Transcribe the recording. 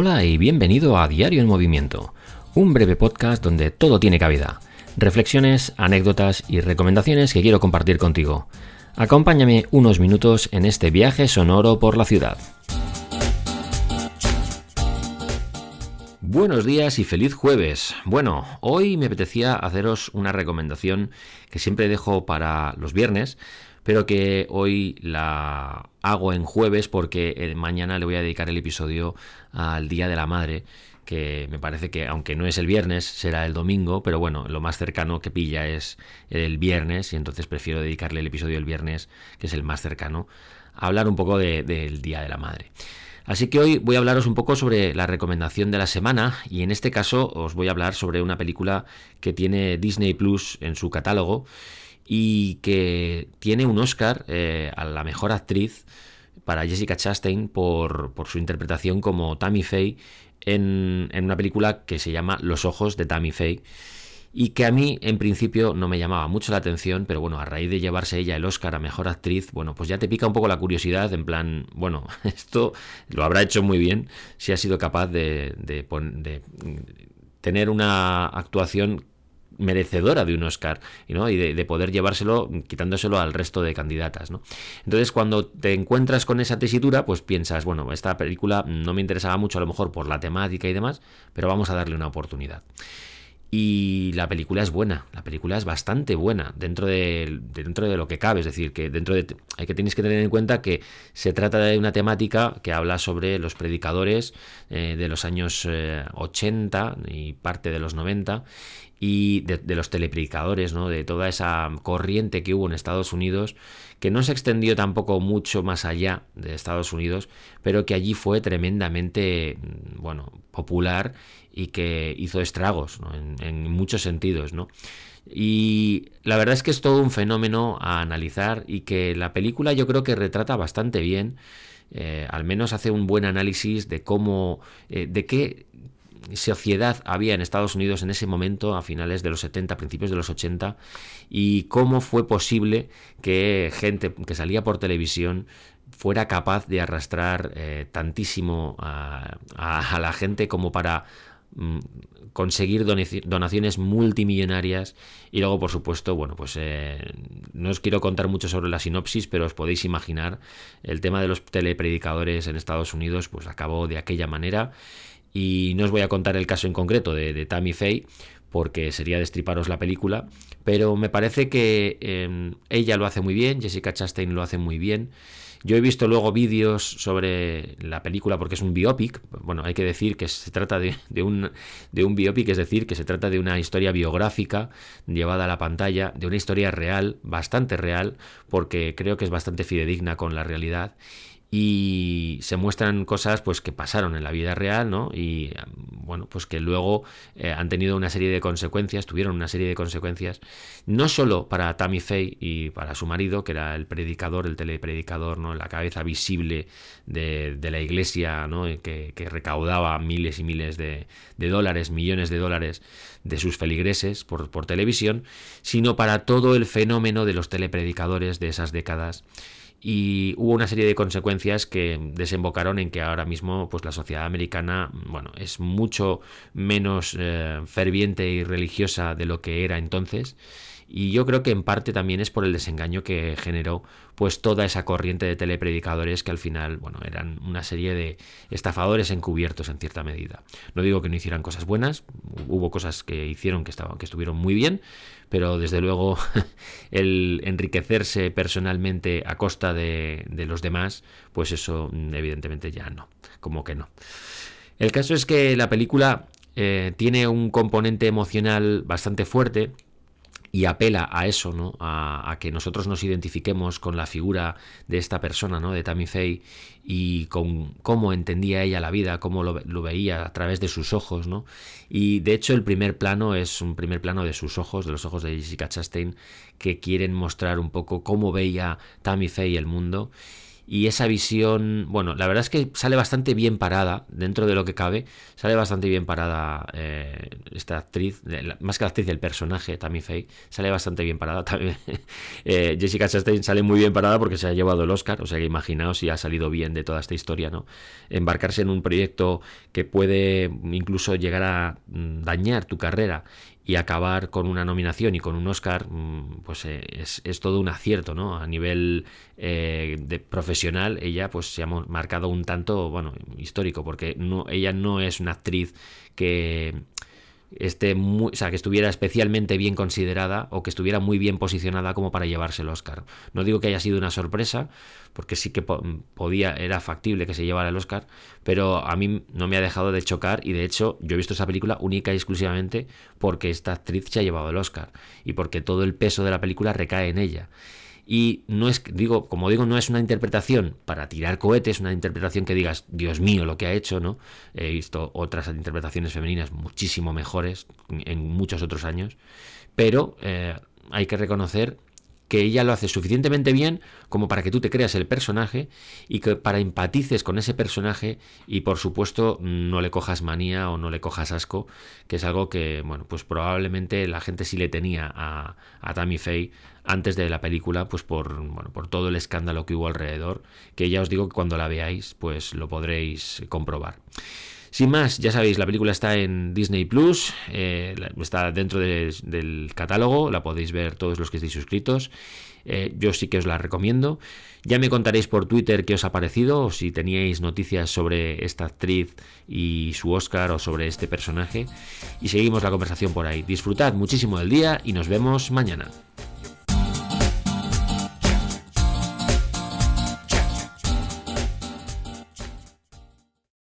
Hola y bienvenido a Diario en Movimiento, un breve podcast donde todo tiene cabida. Reflexiones, anécdotas y recomendaciones que quiero compartir contigo. Acompáñame unos minutos en este viaje sonoro por la ciudad. Buenos días y feliz jueves. Bueno, hoy me apetecía haceros una recomendación que siempre dejo para los viernes, pero que hoy la hago en jueves porque eh, mañana le voy a dedicar el episodio al Día de la Madre que me parece que aunque no es el viernes, será el domingo, pero bueno, lo más cercano que pilla es el viernes y entonces prefiero dedicarle el episodio del viernes, que es el más cercano, a hablar un poco del Día de la Madre. Así que hoy voy a hablaros un poco sobre la recomendación de la semana y en este caso os voy a hablar sobre una película que tiene Disney Plus en su catálogo y que tiene un Oscar eh, a la mejor actriz para Jessica Chastain por, su interpretación como Tammy Faye en, una película que se llama Los ojos de Tammy Faye y que a mí en principio no me llamaba mucho la atención, pero bueno, a raíz de llevarse ella el Oscar a Mejor Actriz, bueno, pues ya te pica un poco la curiosidad, en plan, bueno, esto lo habrá hecho muy bien si ha sido capaz de, de tener una actuación merecedora de un Oscar ¿no? y de, poder llevárselo quitándoselo al resto de candidatas. ¿no? Entonces cuando te encuentras con esa tesitura, pues piensas, bueno, esta película no me interesaba mucho a lo mejor por la temática y demás, pero vamos a darle una oportunidad. Y la película es buena, película es bastante buena dentro de, dentro de lo que cabe, es decir, que dentro de hay que tenéis que tener en cuenta que se trata de una temática que habla sobre los predicadores eh, de los años 80 eh, y parte de los 90 y de, los telepredicadores, ¿no? de toda esa corriente que hubo en Estados Unidos, que no se extendió tampoco mucho más allá de Estados Unidos, pero que allí fue tremendamente bueno, popular y que hizo estragos en, muchos sentidos. ¿no? Y la verdad es que es todo un fenómeno a analizar y que la película yo creo que retrata bastante bien. Eh, al menos hace un buen análisis de cómo, eh, de qué sociedad había en Estados Unidos en ese momento, a finales de los 70, principios de los 80, y cómo fue posible que gente que salía por televisión fuera capaz de arrastrar eh, tantísimo a, la gente como para conseguir donaciones multimillonarias y luego por supuesto bueno pues eh, no os quiero contar mucho sobre la sinopsis pero os podéis imaginar el tema de los telepredicadores en Estados Unidos pues acabó de aquella manera y no os voy a contar el caso en concreto de, Tammy Faye, porque sería destriparos la película, pero me parece que em, ella lo hace muy bien, Jessica Chastain lo hace muy bien. Yo he visto luego vídeos sobre la película porque es un biopic. Bueno, hay que decir que se trata de, un, de un biopic, es decir, que se trata de una historia biográfica llevada a la pantalla, de una historia real, bastante real, porque creo que es bastante fidedigna con la realidad y se muestran cosas pues que pasaron en la vida real no y bueno pues que luego eh, han tenido una serie de consecuencias tuvieron una serie de consecuencias no solo para Tammy Faye y para su marido que era el predicador el telepredicador no la cabeza visible de, la iglesia no que, recaudaba miles y miles de, de, dólares millones de dólares de sus feligreses por, por televisión sino para todo el fenómeno de los telepredicadores de esas décadas y hubo una serie de consecuencias que desembocaron en que ahora mismo pues la sociedad americana bueno es mucho menos eh, ferviente y religiosa de lo que era entonces. Y yo creo que en parte también es por el desengaño que generó pues toda esa corriente de telepredicadores que al final bueno eran una serie de estafadores encubiertos en cierta medida. No digo que no hicieran cosas buenas hubo cosas que hicieron que estaban que estuvieron muy bien pero desde luego el enriquecerse personalmente a costa de, los demás pues eso evidentemente ya no como que no. El caso es que la película eh, tiene un componente emocional bastante fuerte y apela a eso, ¿no? A, que nosotros nos identifiquemos con la figura de esta persona, ¿no? De Tammy Faye y con cómo entendía ella la vida, cómo lo, veía a través de sus ojos, ¿no? Y de hecho el primer plano es un primer plano de sus ojos, de los ojos de Jessica Chastain, que quieren mostrar un poco cómo veía Tammy Faye el mundo y esa visión, bueno, la verdad es que sale bastante bien parada, dentro de lo que cabe, sale bastante bien parada eh, esta actriz, más que la actriz del personaje, Tammy Faye, sale bastante bien parada también. Eh, Jessica Chastain sale muy bien parada porque se ha llevado el Oscar, o sea que imaginaos si ha salido bien de toda esta historia, ¿no? Embarcarse en un proyecto que puede incluso llegar a mm, dañar tu carrera y acabar con una nominación y con un Oscar, mm, pues eh, es, todo un acierto, ¿no? A nivel eh, de profesional, ella pues se ha marcado un tanto, bueno, histórico, porque no, ella no es una actriz que esté muy, o sea, que estuviera especialmente bien considerada o que estuviera muy bien posicionada como para llevarse el Oscar. No digo que haya sido una sorpresa, porque sí que podía, era factible que se llevara el Oscar, pero a mí no me ha dejado de chocar y de hecho yo he visto esa película única y exclusivamente porque esta actriz se ha llevado el Oscar y porque todo el peso de la película recae en ella. Y no es, digo, como digo, no es una interpretación para tirar cohetes, una interpretación que digas, Dios mío, lo que ha hecho, ¿no? He visto otras interpretaciones femeninas muchísimo mejores en muchos otros años, pero eh, hay que reconocer que ella lo hace suficientemente bien como para que tú te creas el personaje y que para empatices con ese personaje y por supuesto no le cojas manía o no le cojas asco, que es algo que, bueno, pues probablemente la gente sí le tenía a, a Tammy Faye antes de la película, pues por, bueno, por todo el escándalo que hubo alrededor, que ya os digo que cuando la veáis, pues lo podréis comprobar. Sin más, ya sabéis, la película está en Disney Plus, eh, está dentro del catálogo, la podéis ver todos los que estéis suscritos. Eh, yo sí que os la recomiendo. Ya me contaréis por Twitter qué os ha parecido, o si teníais noticias sobre esta actriz y su Oscar o sobre este personaje. Y seguimos la conversación por ahí. Disfrutad muchísimo del día y nos vemos mañana.